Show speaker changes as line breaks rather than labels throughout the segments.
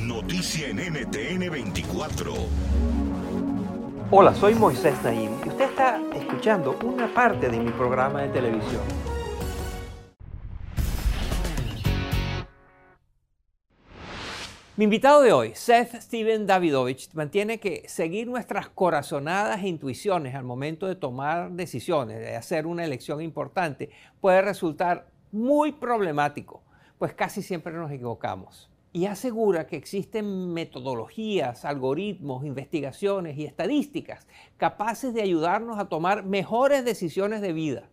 Noticia en NTN 24.
Hola, soy Moisés Naim y usted está escuchando una parte de mi programa de televisión. Mi invitado de hoy, Seth Steven Davidovich, mantiene que seguir nuestras corazonadas intuiciones al momento de tomar decisiones, de hacer una elección importante, puede resultar muy problemático, pues casi siempre nos equivocamos. Y asegura que existen metodologías, algoritmos, investigaciones y estadísticas capaces de ayudarnos a tomar mejores decisiones de vida.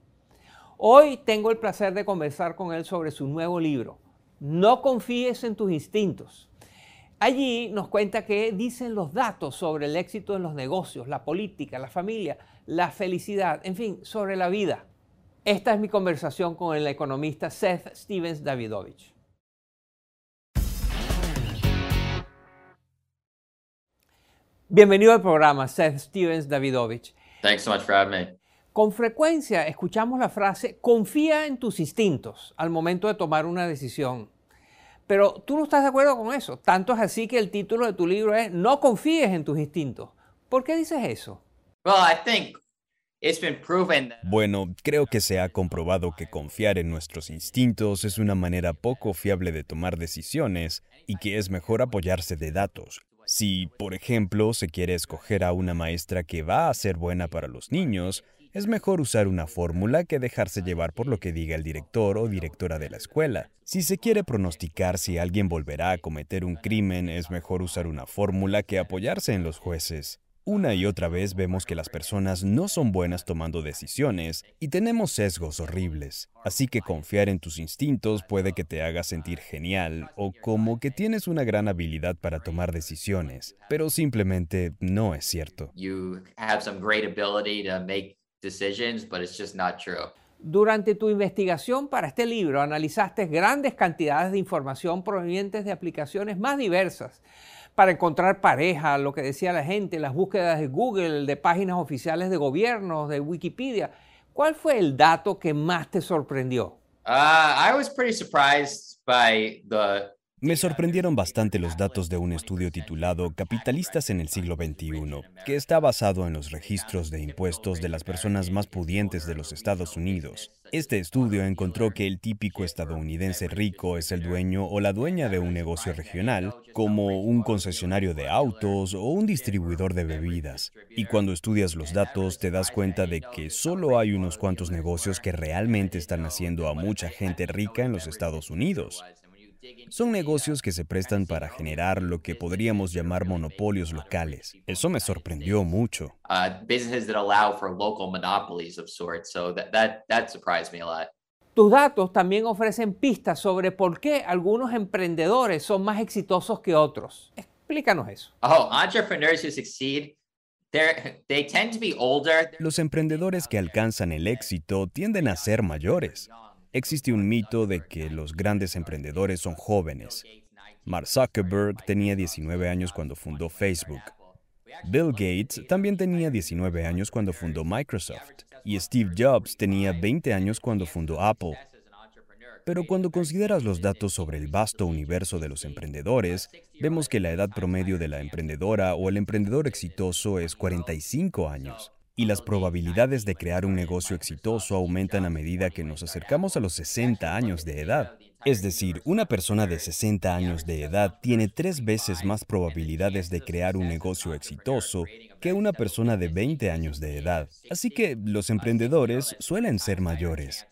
Hoy tengo el placer de conversar con él sobre su nuevo libro, No confíes en tus instintos Allí nos cuenta que dicen los datos sobre el éxito en los negocios, la política, la familia, la felicidad, en fin, sobre la vida. Esta es mi conversación con el economista Seth Stevens Davidovich. Bienvenido al programa, Seth Stevens Davidovich.
Thanks so much for having me.
Con frecuencia escuchamos la frase confía en tus instintos al momento de tomar una decisión. Pero tú no estás de acuerdo con eso. Tanto es así que el título de tu libro es No confíes en tus instintos. ¿Por qué dices eso?
Bueno, creo que se ha comprobado que confiar en nuestros instintos es una manera poco fiable de tomar decisiones y que es mejor apoyarse de datos. Si, por ejemplo, se quiere escoger a una maestra que va a ser buena para los niños, es mejor usar una fórmula que dejarse llevar por lo que diga el director o directora de la escuela. Si se quiere pronosticar si alguien volverá a cometer un crimen, es mejor usar una fórmula que apoyarse en los jueces. Una y otra vez vemos que las personas no son buenas tomando decisiones y tenemos sesgos horribles. Así que confiar en tus instintos puede que te haga sentir genial o como que tienes una gran habilidad para tomar decisiones, pero simplemente no es cierto.
Durante tu investigación para este libro analizaste grandes cantidades de información provenientes de aplicaciones más diversas para encontrar pareja, lo que decía la gente, las búsquedas de Google, de páginas oficiales de gobiernos, de Wikipedia. ¿Cuál fue el dato que más te sorprendió?
Uh, I was pretty surprised by the
me sorprendieron bastante los datos de un estudio titulado Capitalistas en el siglo XXI, que está basado en los registros de impuestos de las personas más pudientes de los Estados Unidos. Este estudio encontró que el típico estadounidense rico es el dueño o la dueña de un negocio regional, como un concesionario de autos o un distribuidor de bebidas. Y cuando estudias los datos te das cuenta de que solo hay unos cuantos negocios que realmente están haciendo a mucha gente rica en los Estados Unidos. Son negocios que se prestan para generar lo que podríamos llamar monopolios locales. Eso me sorprendió mucho.
Tus datos también ofrecen pistas sobre por qué algunos emprendedores son más exitosos que otros. Explícanos eso.
Oh, entrepreneurs who succeed
los emprendedores que alcanzan el éxito tienden a ser mayores. Existe un mito de que los grandes emprendedores son jóvenes. Mark Zuckerberg tenía 19 años cuando fundó Facebook. Bill Gates también tenía 19 años cuando fundó Microsoft. Y Steve Jobs tenía 20 años cuando fundó Apple. Pero cuando consideras los datos sobre el vasto universo de los emprendedores, vemos que la edad promedio de la emprendedora o el emprendedor exitoso es 45 años y las probabilidades de crear un negocio exitoso aumentan a medida que nos acercamos a los 60 años de edad. Es decir, una persona de 60 años de edad tiene tres veces más probabilidades de crear un negocio exitoso que una persona de 20 años de edad. Así que los emprendedores suelen ser mayores.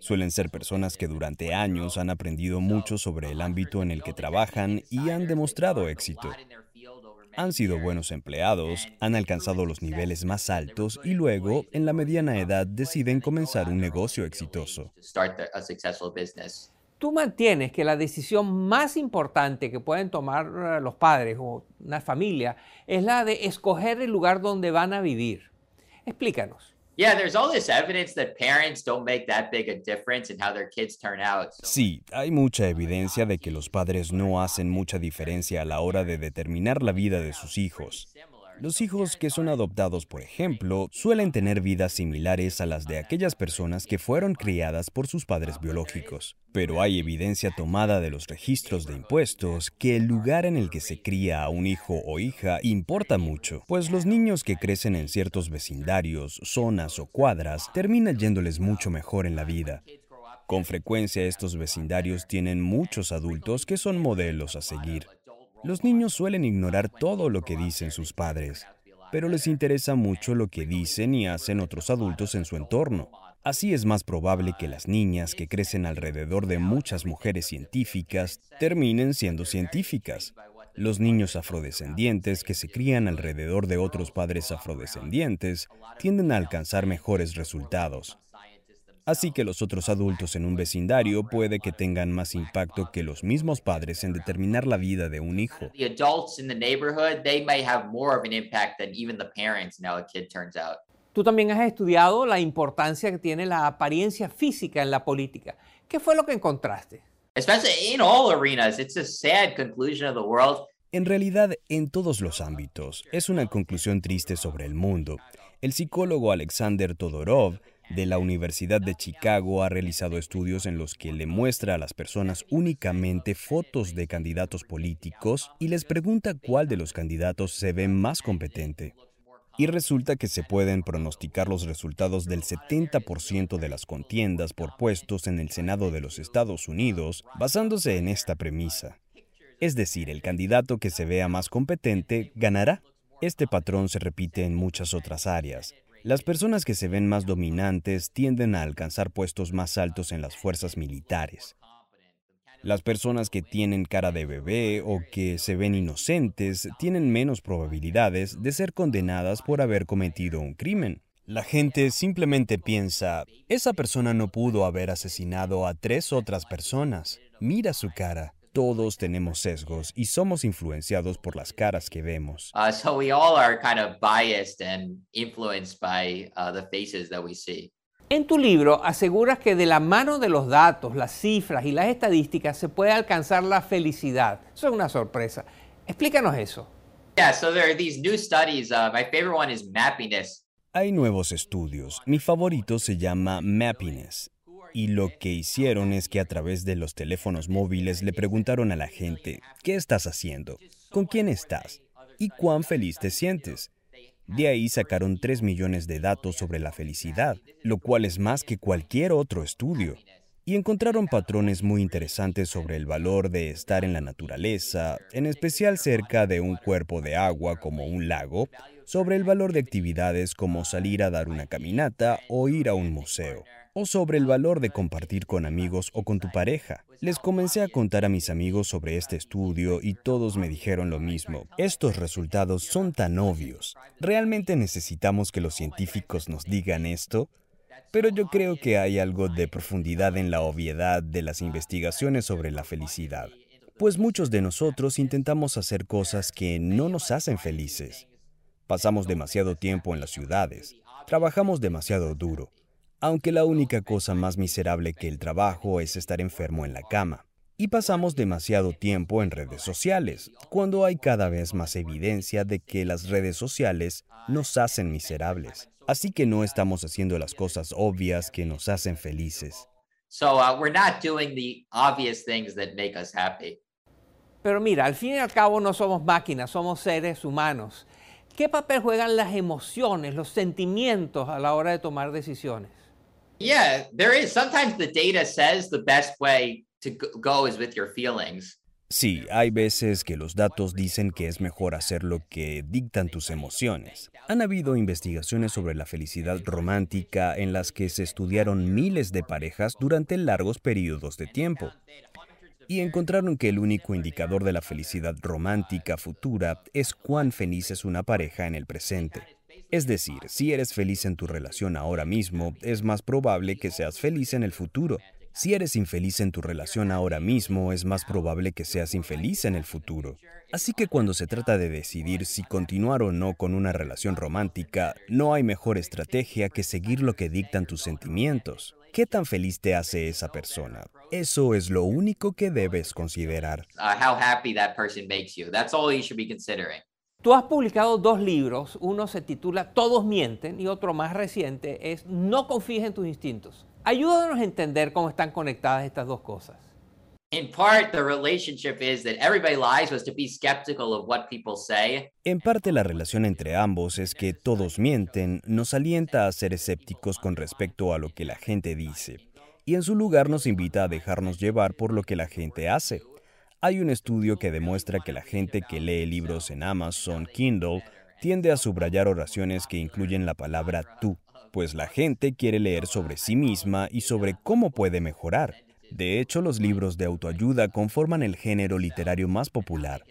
Suelen ser personas que durante años han aprendido mucho sobre el ámbito en el que trabajan y han demostrado éxito. Han sido buenos empleados, han alcanzado los niveles más altos y luego, en la mediana edad, deciden comenzar un negocio exitoso.
Tú mantienes que la decisión más importante que pueden tomar eh, los padres o una familia es la de escoger el lugar donde van a vivir. Explícanos.
Sí, hay mucha evidencia de que los padres no hacen mucha diferencia a la hora de determinar la vida de sus hijos. Los hijos que son adoptados, por ejemplo, suelen tener vidas similares a las de aquellas personas que fueron criadas por sus padres biológicos. Pero hay evidencia tomada de los registros de impuestos que el lugar en el que se cría a un hijo o hija importa mucho, pues los niños que crecen en ciertos vecindarios, zonas o cuadras terminan yéndoles mucho mejor en la vida. Con frecuencia estos vecindarios tienen muchos adultos que son modelos a seguir. Los niños suelen ignorar todo lo que dicen sus padres, pero les interesa mucho lo que dicen y hacen otros adultos en su entorno. Así es más probable que las niñas que crecen alrededor de muchas mujeres científicas terminen siendo científicas. Los niños afrodescendientes que se crían alrededor de otros padres afrodescendientes tienden a alcanzar mejores resultados. Así que los otros adultos en un vecindario puede que tengan más impacto que los mismos padres en determinar la vida de un hijo.
Tú también has estudiado la importancia que tiene la apariencia física en la política. ¿Qué fue lo que encontraste?
En realidad, en todos los ámbitos, es una conclusión triste sobre el mundo. El psicólogo Alexander Todorov de la Universidad de Chicago ha realizado estudios en los que le muestra a las personas únicamente fotos de candidatos políticos y les pregunta cuál de los candidatos se ve más competente. Y resulta que se pueden pronosticar los resultados del 70% de las contiendas por puestos en el Senado de los Estados Unidos basándose en esta premisa. Es decir, el candidato que se vea más competente ganará. Este patrón se repite en muchas otras áreas. Las personas que se ven más dominantes tienden a alcanzar puestos más altos en las fuerzas militares. Las personas que tienen cara de bebé o que se ven inocentes tienen menos probabilidades de ser condenadas por haber cometido un crimen. La gente simplemente piensa, esa persona no pudo haber asesinado a tres otras personas. Mira su cara todos tenemos sesgos y somos influenciados por las caras que vemos.
En tu libro aseguras que de la mano de los datos, las cifras y las estadísticas se puede alcanzar la felicidad. Eso es una sorpresa. Explícanos eso.
Hay nuevos estudios. Mi favorito se llama Mappiness y lo que hicieron es que a través de los teléfonos móviles le preguntaron a la gente, ¿qué estás haciendo? ¿Con quién estás? ¿Y cuán feliz te sientes? De ahí sacaron 3 millones de datos sobre la felicidad, lo cual es más que cualquier otro estudio. Y encontraron patrones muy interesantes sobre el valor de estar en la naturaleza, en especial cerca de un cuerpo de agua como un lago, sobre el valor de actividades como salir a dar una caminata o ir a un museo o sobre el valor de compartir con amigos o con tu pareja. Les comencé a contar a mis amigos sobre este estudio y todos me dijeron lo mismo. Estos resultados son tan obvios. ¿Realmente necesitamos que los científicos nos digan esto? Pero yo creo que hay algo de profundidad en la obviedad de las investigaciones sobre la felicidad. Pues muchos de nosotros intentamos hacer cosas que no nos hacen felices. Pasamos demasiado tiempo en las ciudades, trabajamos demasiado duro, aunque la única cosa más miserable que el trabajo es estar enfermo en la cama. Y pasamos demasiado tiempo en redes sociales, cuando hay cada vez más evidencia de que las redes sociales nos hacen miserables. Así que no estamos haciendo las cosas obvias que nos hacen felices.
Pero mira, al fin y al cabo no somos máquinas, somos seres humanos. ¿Qué papel juegan las emociones, los sentimientos a la hora de tomar decisiones?
Yeah, there is. Sometimes the data says the best way to go is with your feelings.
Sí, hay veces que los datos dicen que es mejor hacer lo que dictan tus emociones. Han habido investigaciones sobre la felicidad romántica en las que se estudiaron miles de parejas durante largos periodos de tiempo. Y encontraron que el único indicador de la felicidad romántica futura es cuán feliz es una pareja en el presente. Es decir, si eres feliz en tu relación ahora mismo, es más probable que seas feliz en el futuro. Si eres infeliz en tu relación ahora mismo, es más probable que seas infeliz en el futuro. Así que cuando se trata de decidir si continuar o no con una relación romántica, no hay mejor estrategia que seguir lo que dictan tus sentimientos. ¿Qué tan feliz te hace esa persona? Eso es lo único que debes considerar.
How happy that person makes you. That's all you should be considering.
Tú has publicado dos libros, uno se titula Todos mienten y otro más reciente es No confíes en tus instintos. Ayúdanos a entender cómo están conectadas estas dos cosas.
In part, the relationship is that everybody lies was to be skeptical of what people say.
En parte la relación entre ambos es que todos mienten, nos alienta a ser escépticos con respecto a lo que la gente dice, y en su lugar nos invita a dejarnos llevar por lo que la gente hace. Hay un estudio que demuestra que la gente que lee libros en Amazon Kindle tiende a subrayar oraciones que incluyen la palabra tú pues la gente quiere leer sobre sí misma y sobre cómo puede mejorar. De hecho, los libros de autoayuda conforman el género literario más popular.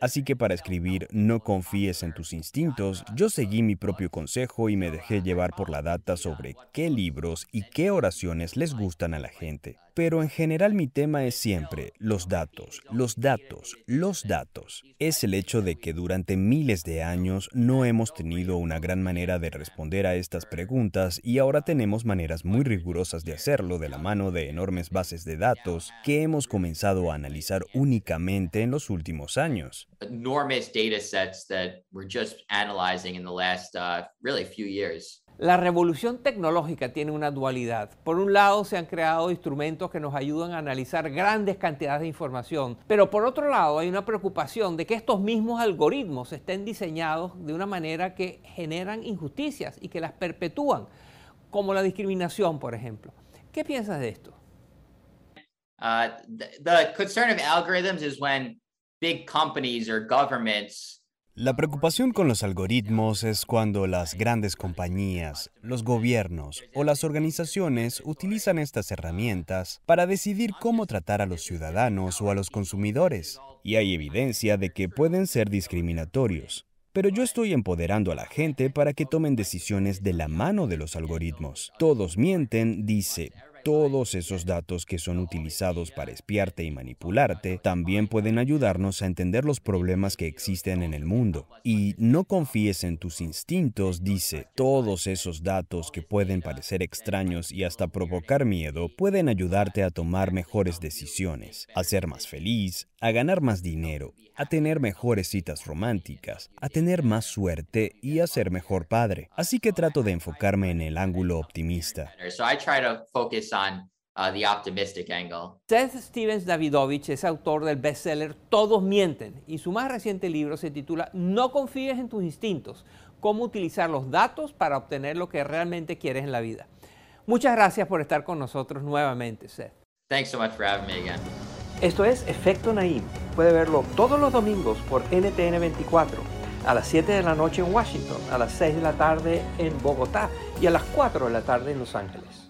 Así que para escribir No confíes en tus instintos, yo seguí mi propio consejo y me dejé llevar por la data sobre qué libros y qué oraciones les gustan a la gente. Pero en general mi tema es siempre los datos, los datos, los datos. Es el hecho de que durante miles de años no hemos tenido una gran manera de responder a estas preguntas y ahora tenemos maneras muy rigurosas de hacerlo de la mano de enormes bases de datos que hemos comenzado a analizar únicamente en los últimos años.
Enormous data sets that we're just analyzing in the last uh, really few years.
La revolución tecnológica tiene una dualidad. Por un lado, se han creado instrumentos que nos ayudan a analizar grandes cantidades de información, pero por otro lado, hay una preocupación de que estos mismos algoritmos estén diseñados de una manera que generan injusticias y que las perpetúan, como la discriminación, por ejemplo. ¿Qué piensas de esto?
Uh, the, the concern of algorithms is when big companies or governments
La preocupación con los algoritmos es cuando las grandes compañías, los gobiernos o las organizaciones utilizan estas herramientas para decidir cómo tratar a los ciudadanos o a los consumidores, y hay evidencia de que pueden ser discriminatorios. Pero yo estoy empoderando a la gente para que tomen decisiones de la mano de los algoritmos. Todos mienten, dice, todos esos datos que son utilizados para espiarte y manipularte también pueden ayudarnos a entender los problemas que existen en el mundo. Y no confíes en tus instintos, dice, todos esos datos que pueden parecer extraños y hasta provocar miedo pueden ayudarte a tomar mejores decisiones, a ser más feliz, a ganar más dinero, a tener mejores citas románticas, a tener más suerte y a ser mejor padre. Así que trato de enfocarme en el ángulo optimista.
Focus on uh, the optimistic angle.
Seth Stevens Davidovich es autor del bestseller Todos mienten y su más reciente libro se titula No confíes en tus instintos, cómo utilizar los datos para obtener lo que realmente quieres en la vida. Muchas gracias por estar con nosotros nuevamente, Seth.
Thanks so much for having me again.
Esto es Efecto Naim. Puede verlo todos los domingos por NTN 24, a las 7 de la noche en Washington, a las 6 de la tarde en Bogotá y a las 4 de la tarde en Los Ángeles.